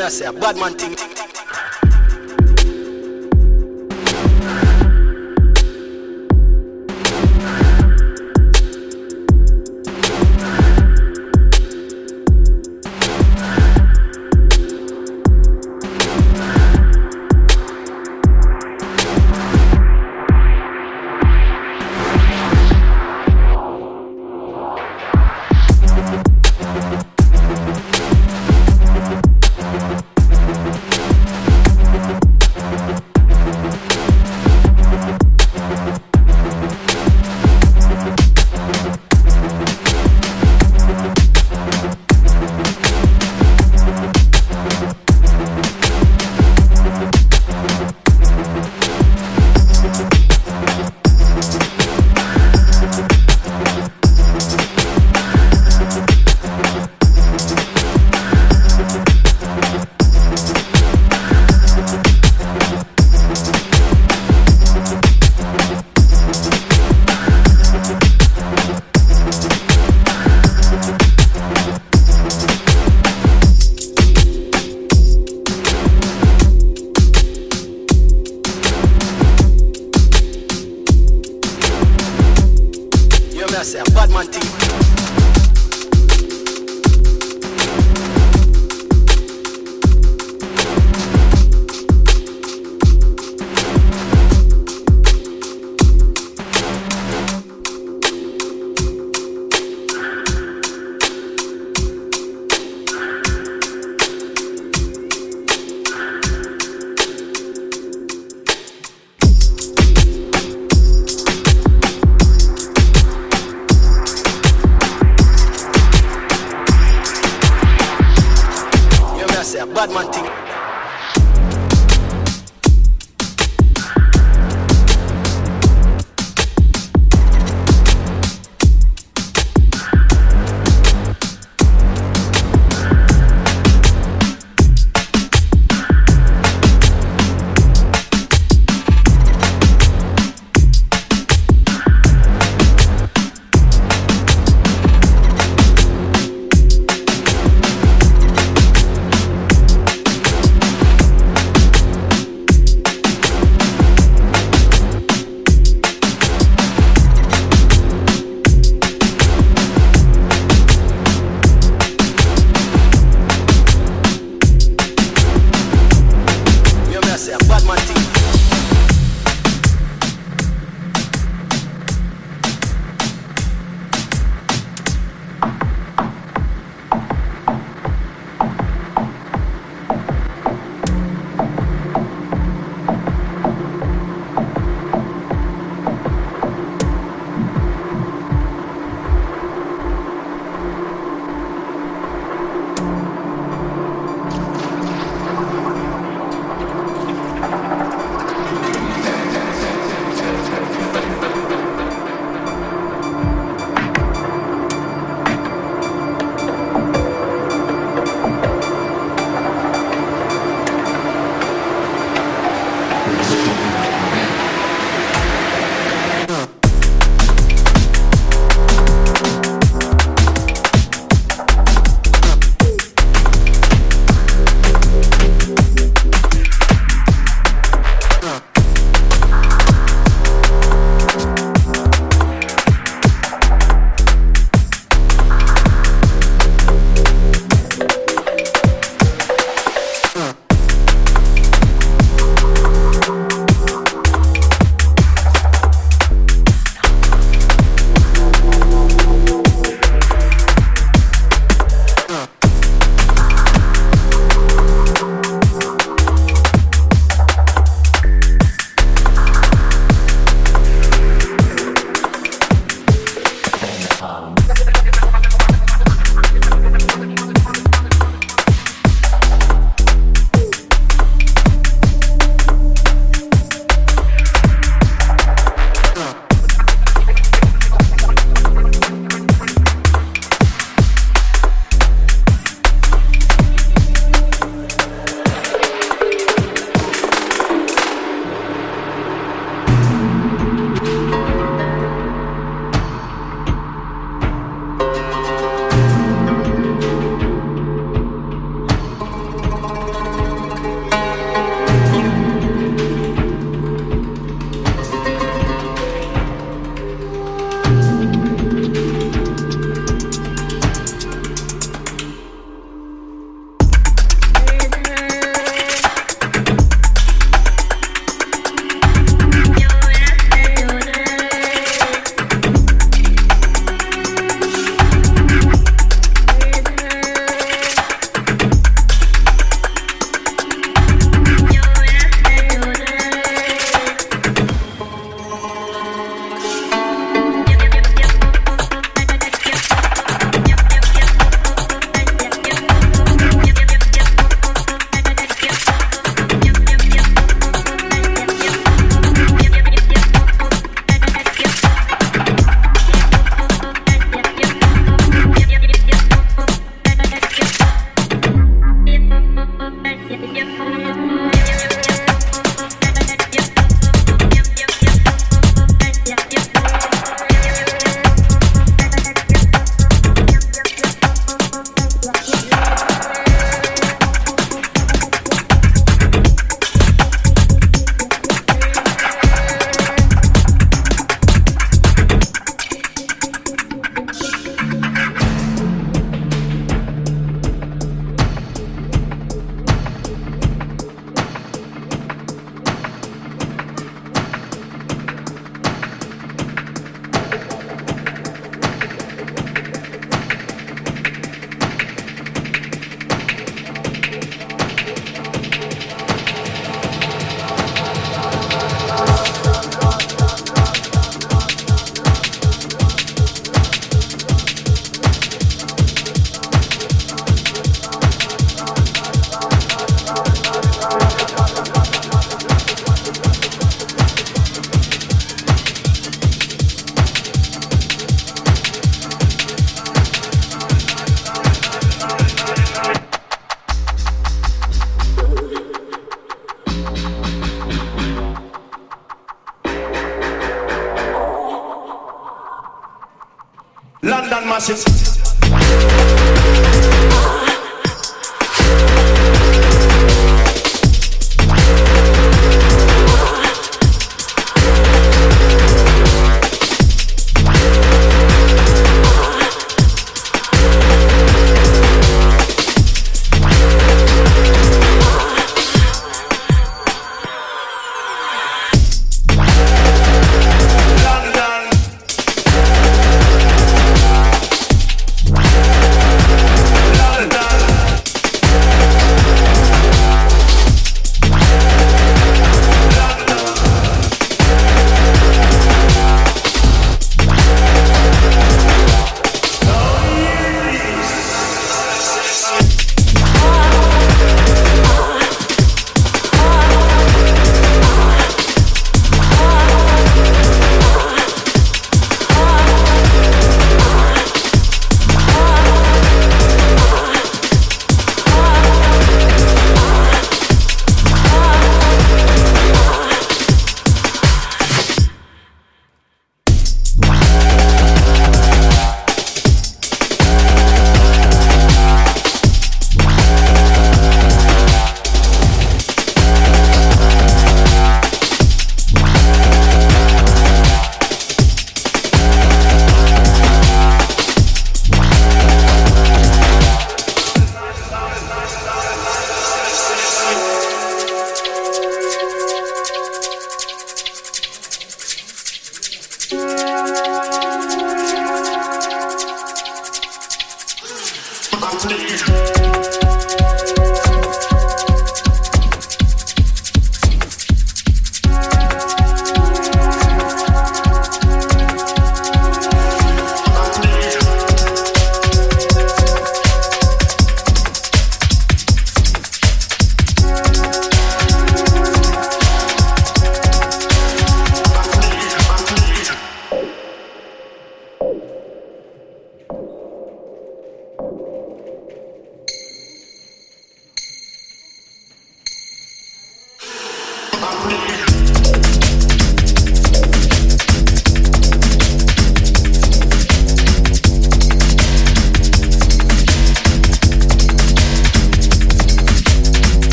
me I say a bad man thing. thing, thing.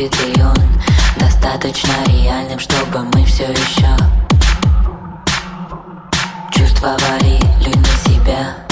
будет и он Достаточно реальным, чтобы мы все еще Чувствовали людьми себя.